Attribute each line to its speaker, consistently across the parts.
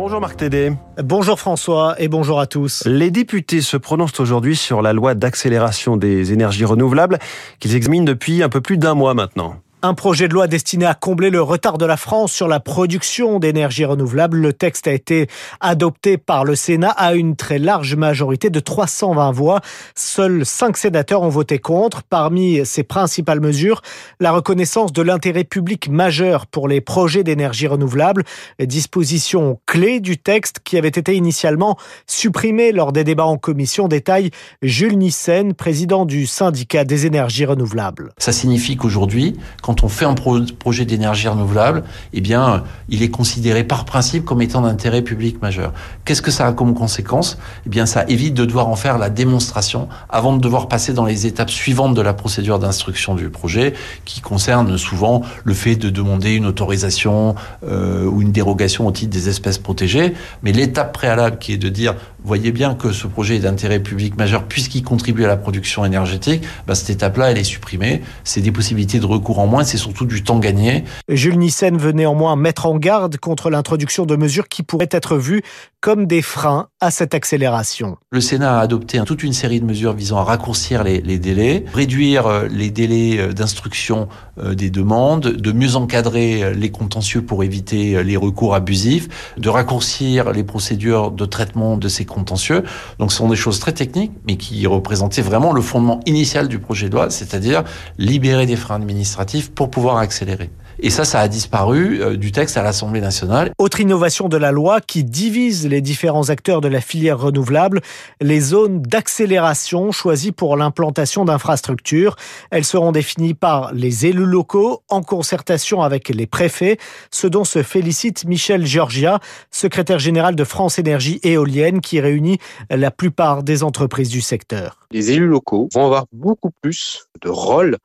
Speaker 1: Bonjour Marc Tédé.
Speaker 2: Bonjour François et bonjour à tous.
Speaker 1: Les députés se prononcent aujourd'hui sur la loi d'accélération des énergies renouvelables qu'ils examinent depuis un peu plus d'un mois maintenant.
Speaker 2: Un projet de loi destiné à combler le retard de la France sur la production d'énergie renouvelable. Le texte a été adopté par le Sénat à une très large majorité de 320 voix. Seuls cinq sénateurs ont voté contre. Parmi ces principales mesures, la reconnaissance de l'intérêt public majeur pour les projets d'énergie renouvelable, disposition clé du texte qui avait été initialement supprimée lors des débats en commission. Détail Jules Nissen, président du syndicat des énergies renouvelables.
Speaker 3: Ça signifie qu'aujourd'hui, quand on fait un projet d'énergie renouvelable, eh bien, il est considéré par principe comme étant d'intérêt public majeur. Qu'est-ce que ça a comme conséquence? Eh bien, ça évite de devoir en faire la démonstration avant de devoir passer dans les étapes suivantes de la procédure d'instruction du projet, qui concerne souvent le fait de demander une autorisation euh, ou une dérogation au titre des espèces protégées. Mais l'étape préalable qui est de dire, voyez bien que ce projet est d'intérêt public majeur puisqu'il contribue à la production énergétique, bah, cette étape-là, elle est supprimée. C'est des possibilités de recours en moins c'est surtout du temps gagné.
Speaker 2: Jules Nissen veut néanmoins mettre en garde contre l'introduction de mesures qui pourraient être vues comme des freins à cette accélération.
Speaker 3: Le Sénat a adopté toute une série de mesures visant à raccourcir les, délais, réduire euh, les délais euh, d'instruction euh, des demandes, de mieux encadrer les contentieux pour éviter les recours abusifs, de raccourcir les procédures de traitement de ces contentieux. Donc ce sont des choses très techniques, mais qui représentaient vraiment le fondement initial du projet de loi, c'est-à-dire libérer des freins administratifs pour pouvoir accélérer. Et ça, ça a disparu euh, du texte à l'Assemblée nationale.
Speaker 2: Autre innovation de la loi qui divise les différents acteurs de la filière renouvelable, les zones d'accélération choisies pour l'implantation d'infrastructures. Elles seront définies par les élus locaux en concertation avec les préfets, ce dont se félicite Michel Georgia, secrétaire général de France Énergie Éolienne, qui réunit la plupart des entreprises du secteur.
Speaker 4: Les élus locaux vont avoir beaucoup plus de rôle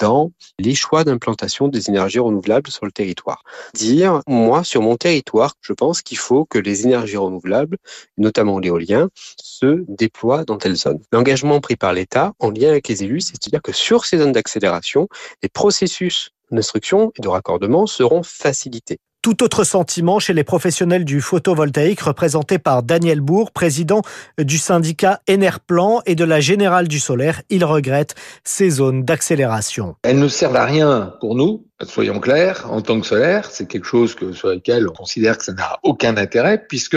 Speaker 4: dans les choix d'implantation des énergies renouvelables sur le territoire. Dire, moi, sur mon territoire, je pense qu'il faut que les énergies renouvelables, notamment l'éolien, se déploient dans telle zone. L'engagement pris par l'État en lien avec les élus, c'est-à-dire que sur ces zones d'accélération, les processus d'instruction et de raccordement seront facilités.
Speaker 2: Tout autre sentiment chez les professionnels du photovoltaïque représentés par Daniel Bourg, président du syndicat Enerplan et de la Générale du solaire. Il regrette ces zones d'accélération.
Speaker 5: Elles ne servent à rien pour nous, soyons clairs, en tant que solaire. C'est quelque chose sur lequel on considère que ça n'a aucun intérêt puisque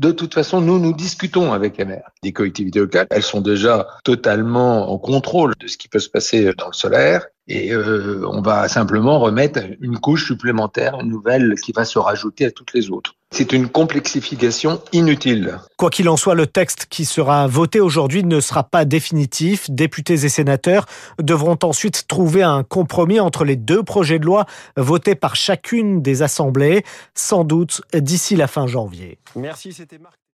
Speaker 5: de toute façon, nous, nous discutons avec. Les collectivités locales, elles sont déjà totalement en contrôle de ce qui peut se passer dans le solaire. Et euh, on va simplement remettre une couche supplémentaire, une nouvelle qui va se rajouter à toutes les autres. C'est une complexification inutile.
Speaker 2: Quoi qu'il en soit, le texte qui sera voté aujourd'hui ne sera pas définitif. Députés et sénateurs devront ensuite trouver un compromis entre les deux projets de loi votés par chacune des assemblées, sans doute d'ici la fin janvier.
Speaker 1: Merci, c'était Marc.